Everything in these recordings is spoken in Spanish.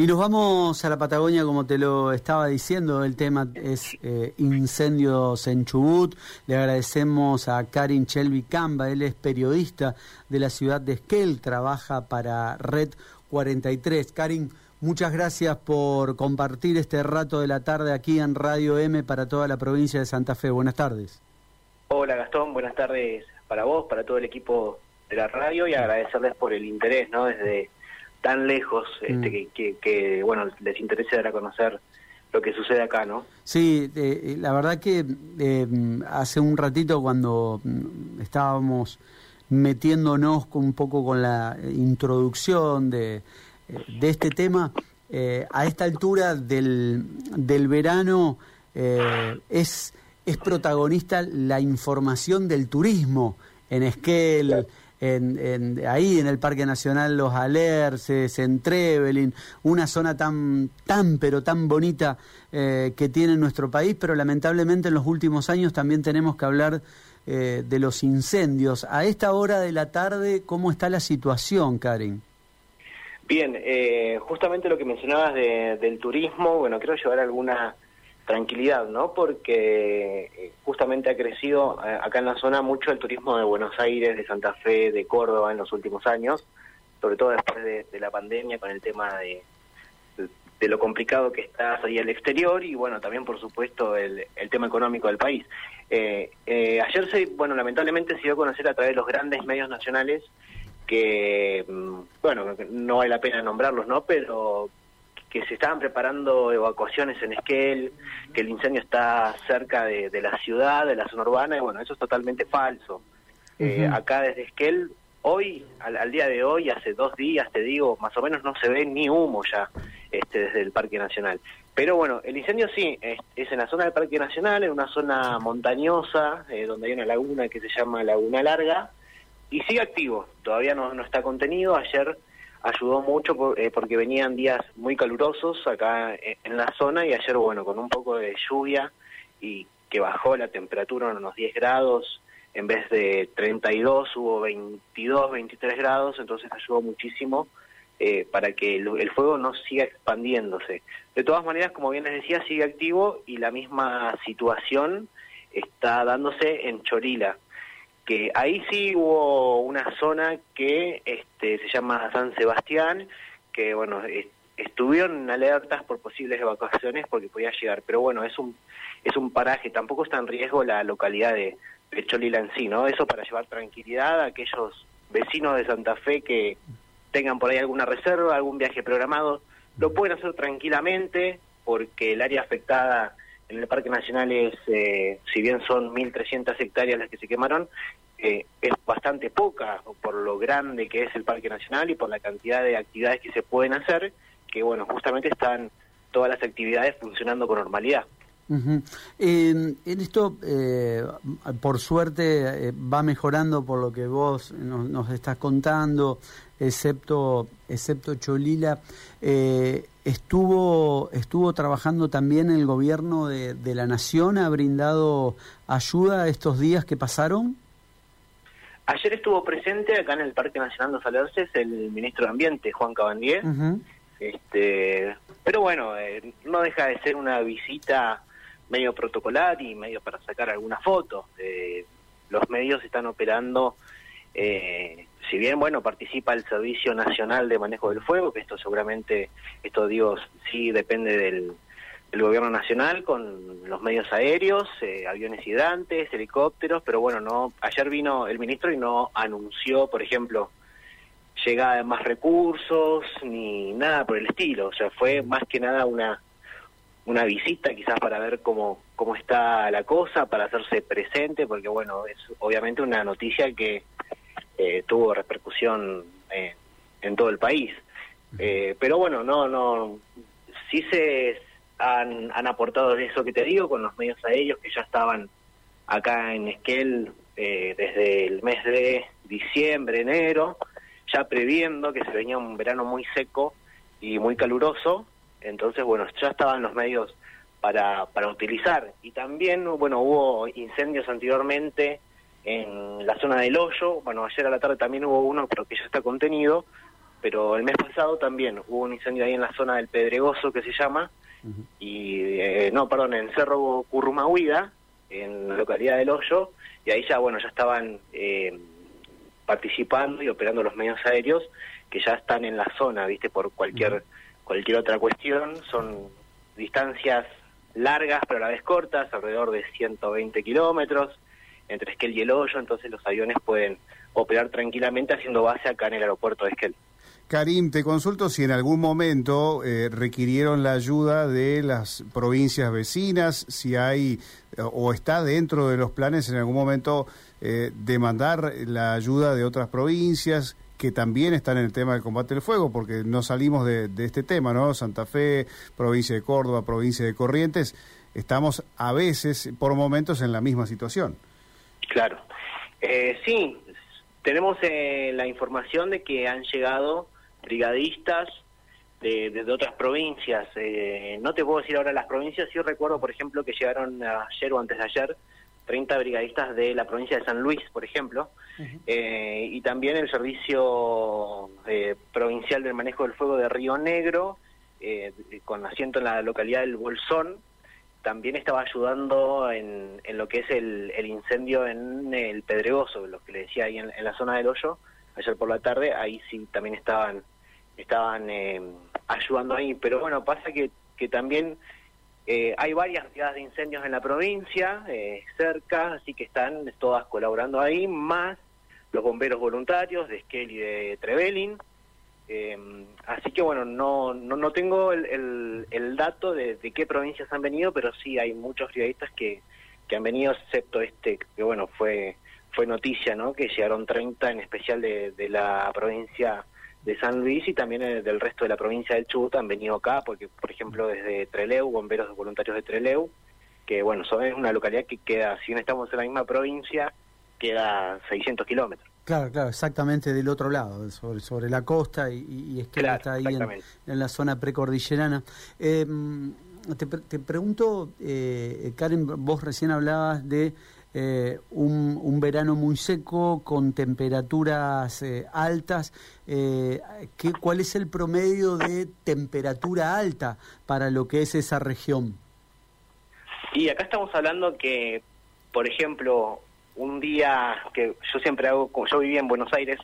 Y nos vamos a la Patagonia, como te lo estaba diciendo, el tema es eh, incendios en Chubut. Le agradecemos a Karin Shelby Camba, él es periodista de la ciudad de Esquel, trabaja para Red 43. Karin, muchas gracias por compartir este rato de la tarde aquí en Radio M para toda la provincia de Santa Fe. Buenas tardes. Hola Gastón, buenas tardes para vos, para todo el equipo de la radio y agradecerles por el interés, ¿no? Desde tan lejos este, mm. que, bueno, les interesa dar a conocer lo que sucede acá, ¿no? Sí, eh, la verdad que eh, hace un ratito cuando mm, estábamos metiéndonos un poco con la introducción de, eh, de este tema, a esta altura del, del verano es, es protagonista la información del turismo en Esquel, en, ahí en el Parque Nacional Los Alerces, en Trevelin, una zona tan, tan pero tan bonita eh, que tiene nuestro país, pero lamentablemente en los últimos años también tenemos que hablar eh, de los incendios. A esta hora de la tarde, ¿cómo está la situación, Karen? Bien, eh, justamente lo que mencionabas del turismo, bueno, quiero llevar alguna tranquilidad, ¿no? Porque eh, justamente ha crecido eh, acá en la zona mucho el turismo de Buenos Aires, de Santa Fe, de Córdoba en los últimos años, sobre todo después de, la pandemia con el tema de, de, lo complicado que está ahí al exterior y bueno, también por supuesto el, el tema económico del país. Eh, ayer se, bueno, lamentablemente se dio a conocer a través de los grandes medios nacionales que, mm, bueno, no vale la pena nombrarlos, ¿no? Pero que se estaban preparando evacuaciones en Esquel, que el incendio está cerca de, la ciudad, de la zona urbana, y bueno, eso es totalmente falso. Eh, acá desde Esquel, hoy, al, día de hoy, hace dos días, te digo, más o menos no se ve ni humo ya este, desde el Parque Nacional. Pero bueno, el incendio sí, es, en la zona del Parque Nacional, en una zona montañosa, eh, donde hay una laguna que se llama Laguna Larga, y sigue activo, todavía no, no está contenido. Ayer ayudó mucho eh, porque venían días muy calurosos acá en, la zona y ayer, bueno, con un poco de lluvia y que bajó la temperatura en unos 10 grados, en vez de 32 hubo 22, 23 grados, entonces ayudó muchísimo eh, para que el, fuego no siga expandiéndose. De todas maneras, como bien les decía, sigue activo y la misma situación está dándose en Chorila que ahí sí hubo una zona que este, se llama San Sebastián, que bueno, estuvieron alertas por posibles evacuaciones porque podía llegar, pero bueno, es un es un paraje, tampoco está en riesgo la localidad de, Cholila en sí, ¿no? Eso para llevar tranquilidad a aquellos vecinos de Santa Fe que tengan por ahí alguna reserva, algún viaje programado, lo pueden hacer tranquilamente porque el área afectada en el Parque Nacional es, eh, si bien son 1.300 hectáreas las que se quemaron, eh, es bastante poca por lo grande que es el Parque Nacional y por la cantidad de actividades que se pueden hacer, que bueno, justamente están todas las actividades funcionando con normalidad. En esto, eh, por suerte, va mejorando por lo que vos nos, nos estás contando, excepto, excepto Cholila. Eh, estuvo, estuvo trabajando también el gobierno de, la nación, ha brindado ayuda estos días que pasaron. Ayer estuvo presente acá en el Parque Nacional de Alerces el ministro de Ambiente, Juan Cabandier. este, pero bueno, eh, no deja de ser una visita medio protocolar y medio para sacar alguna foto. Eh, los medios están operando eh, si bien, bueno, participa el Servicio Nacional de Manejo del Fuego, que esto seguramente, esto digo, sí depende del, gobierno nacional con los medios aéreos, eh, aviones hidrantes, helicópteros, pero bueno, no ayer vino el ministro y no anunció, por ejemplo, llegada de más recursos ni nada por el estilo, o sea, fue más que nada una una visita quizás para ver cómo cómo está la cosa, para hacerse presente, porque bueno, es obviamente una noticia que eh, tuvo repercusión eh, en todo el país. Eh, pero bueno, no, no, sí se han, han aportado eso que te digo con los medios aéreos que ya estaban acá en Esquel desde el mes de diciembre, enero, ya previendo que se venía un verano muy seco y muy caluroso, entonces bueno, ya estaban los medios para, para utilizar. Y también, bueno, hubo incendios anteriormente en la zona del hoyo, bueno, ayer a la tarde también hubo uno, pero que ya está contenido, pero el mes pasado también hubo un incendio ahí en la zona del Pedregoso que se llama, y eh, no, perdón, en Cerro Currumahuida, en la localidad del Hoyo, y ahí ya, bueno, ya estaban eh, participando y operando los medios aéreos que ya están en la zona, ¿viste? Por cualquier, cualquier otra cuestión, son distancias largas pero a la vez cortas, alrededor de 120 kilómetros, entre Esquel y el Hoyo, entonces los aviones pueden operar tranquilamente haciendo base acá en el aeropuerto de Esquel. Karim, te consulto si en algún momento eh, requirieron la ayuda de las provincias vecinas, si hay o está dentro de los planes en algún momento eh, demandar la ayuda de otras provincias que también están en el tema del combate del fuego, porque no salimos de, este tema, ¿no? Santa Fe, provincia de Córdoba, provincia de Corrientes, estamos a veces, por momentos, en la misma situación. Claro. Eh, sí, tenemos eh, la información de que han llegado brigadistas de, otras provincias. Eh, no te puedo decir ahora las provincias, sí recuerdo, por ejemplo, que llegaron ayer o antes de ayer 30 brigadistas de la provincia de San Luis, por ejemplo, eh, y también el Servicio eh, Provincial del Manejo del Fuego de Río Negro, con asiento en la localidad del Bolsón, también estaba ayudando en, lo que es el, incendio en el Pedregoso, lo que le decía ahí en, en la zona del hoyo, ayer por la tarde, ahí sí también estaban estaban eh, ayudando ahí. Pero bueno, pasa que, que también eh, hay varias brigadas de incendios en la provincia, eh, cerca, así que están todas colaborando ahí, más los bomberos voluntarios de Esquel y de Trevelin. así que bueno, no, no, no tengo el, el, dato de, qué provincias han venido, pero sí hay muchos brigadistas que, que han venido, excepto este, que bueno, fue fue noticia, ¿no? Que llegaron 30, en especial de, de la provincia de San Luis y también eh, del resto de la provincia del Chubut han venido acá, porque por ejemplo desde Treleu, bomberos voluntarios de Treleu, que bueno, son, es una localidad que queda, si no estamos en la misma provincia, queda 600 kilómetros. Claro, claro, exactamente del otro lado, sobre, sobre la costa y, es que está ahí en, la zona precordillerana. Em, te, te, pregunto, eh, Karen, vos recién hablabas de eh, un, verano muy seco con temperaturas eh, altas. Eh, ¿qué, ¿Cuál es el promedio de temperatura alta para lo que es esa región? Y acá estamos hablando que, por ejemplo, un día que yo siempre hago, yo vivía en Buenos Aires,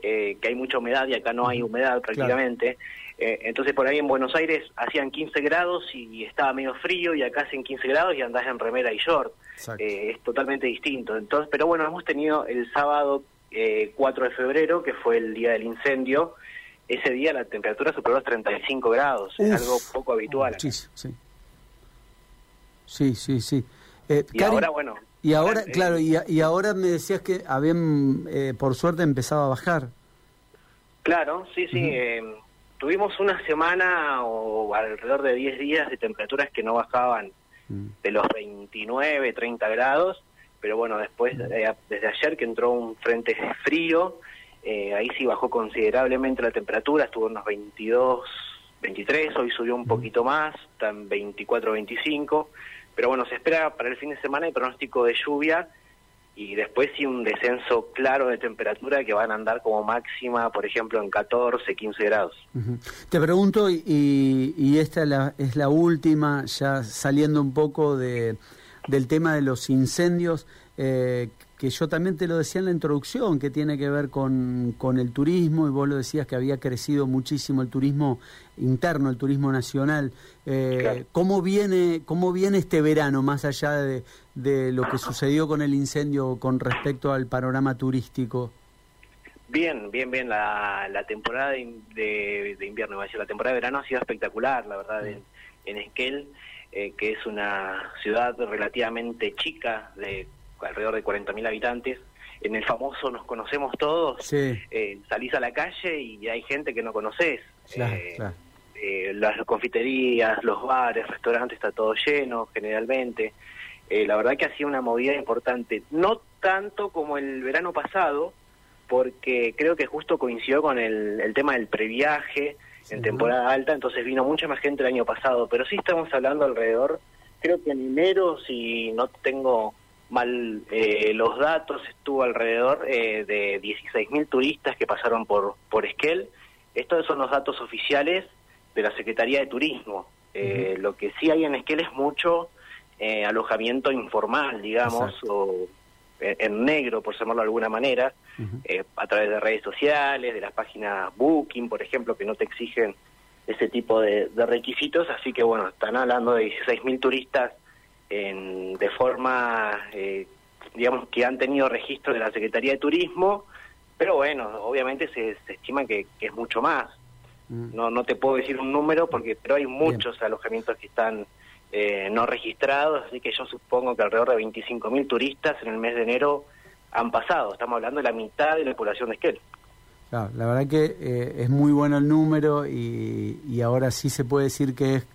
que hay mucha humedad y acá no hay humedad prácticamente. Entonces por ahí en Buenos Aires hacían 15 grados y estaba medio frío y acá hacen 15 grados y andás en remera y short. Eh, es totalmente distinto. Entonces, pero bueno, hemos tenido el sábado 4 eh, de febrero, que fue el día del incendio. Ese día la temperatura superó los 35 grados, es algo poco habitual. Sí, sí. Sí, sí, sí. Eh, y ahora, bueno. Y ahora, claro, y, y, ahora me decías que habían, por suerte, empezado a bajar. Claro, sí, sí. Tuvimos una semana o alrededor de 10 días de temperaturas que no bajaban Mm. de los 29, 30 grados, pero bueno, después, mm. eh, desde ayer que entró un frente frío, eh, ahí sí bajó considerablemente la temperatura, estuvo en unos 22, 23, hoy subió un mm. poquito más, están 24, 25, pero bueno, se espera para el fin de semana el pronóstico de lluvia y después sí un descenso claro de temperatura que van a andar como máxima, por ejemplo, en 14, 15 grados. Te pregunto, y, y esta es la, es la, última, ya saliendo un poco de, del tema de los incendios, eh, que yo también te lo decía en la introducción, que tiene que ver con, con, el turismo, y vos lo decías que había crecido muchísimo el turismo interno, el turismo nacional. Eh, ¿cómo, viene, ¿Cómo viene este verano, más allá de, de, lo que sucedió con el incendio con respecto al panorama turístico? Bien, bien, bien. La, la temporada de, de, invierno, la temporada de verano ha sido espectacular, la verdad, en, en Esquel, eh, que es una ciudad relativamente chica, de alrededor de 40.000 habitantes. En el famoso Nos Conocemos Todos, eh, salís a la calle y hay gente que no conoces. Eh, eh, las confiterías, los bares, restaurantes, está todo lleno generalmente. la verdad que ha sido una movida importante. No tanto como el verano pasado, porque creo que justo coincidió con el, el tema del previaje en temporada alta, entonces vino mucha más gente el año pasado, pero sí estamos hablando alrededor, creo que en enero, si no tengo mal eh, los datos, estuvo alrededor eh, de 16.000 turistas que pasaron por, por Esquel, estos son los datos oficiales de la Secretaría de Turismo. Eh, Lo que sí hay en Esquel es mucho eh, alojamiento informal, digamos, o en negro, por llamarlo de alguna manera, eh, a través de redes sociales, de las páginas Booking, por ejemplo, que no te exigen ese tipo de, requisitos. Así que, bueno, están hablando de 16.000 turistas en, de forma, eh, digamos, que han tenido registro de la Secretaría de Turismo, pero bueno, obviamente se, estima que, es mucho más. Mm. No, no te puedo decir un número, porque pero hay muchos alojamientos que están eh, no registrados, así que yo supongo que alrededor de 25.000 turistas en el mes de enero han pasado. Estamos hablando de la mitad de la población de Esquel. Claro, la verdad que eh, es muy bueno el número y, y, ahora sí se puede decir que es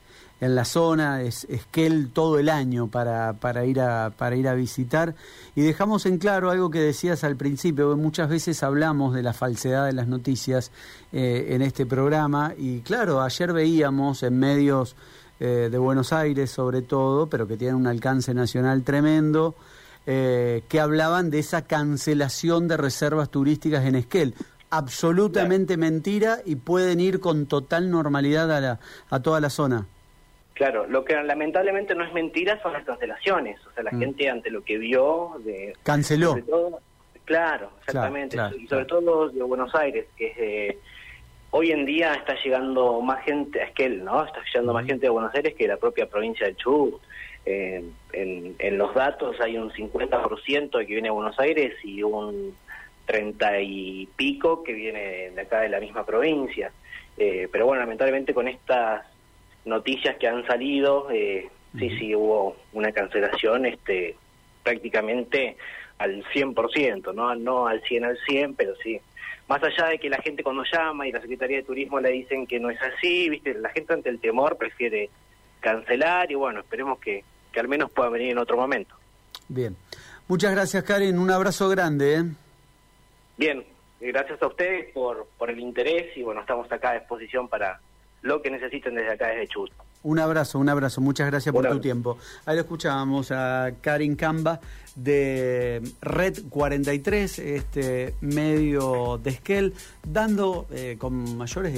en la zona, es Esquel todo el año para, para, ir a, para ir a visitar. Y dejamos en claro algo que decías al principio, muchas veces hablamos de la falsedad de las noticias eh, en este programa y claro, ayer veíamos en medios eh, de Buenos Aires sobre todo, pero que tienen un alcance nacional tremendo, eh, que hablaban de esa cancelación de reservas turísticas en Esquel. Absolutamente mentira y pueden ir con total normalidad a, la, a toda la zona. Claro, lo que lamentablemente no es mentira son las cancelaciones. O sea, la mm. gente ante lo que vio... De, Canceló. claro, exactamente. y sobre todo de Buenos Aires, que es de hoy en día está llegando más gente a Esquel, ¿no? Está llegando más gente de Buenos Aires que la propia provincia de Chubut. Eh, en, los datos hay un 50% que viene de Buenos Aires y un 30 y pico que viene de acá de la misma provincia. Eh, pero bueno, lamentablemente con estas noticias que han salido, eh, sí, sí hubo una cancelación este prácticamente al 100%, ¿no? No al 100 al 100, pero sí más allá de que la gente cuando llama y la Secretaría de Turismo le dicen que no es así, viste, la gente ante el temor prefiere cancelar y bueno, esperemos que, que al menos pueda venir en otro momento. Bien. Muchas gracias, Karen. Un abrazo grande. ¿eh? Bien, gracias a ustedes por, por el interés y bueno, estamos acá a disposición para lo que necesiten desde acá, desde Chubut. Un abrazo, un abrazo. Muchas gracias por tu tiempo. Ahí lo escuchábamos a Karin Camba de Red 43, este medio de Esquel, dando eh, con mayores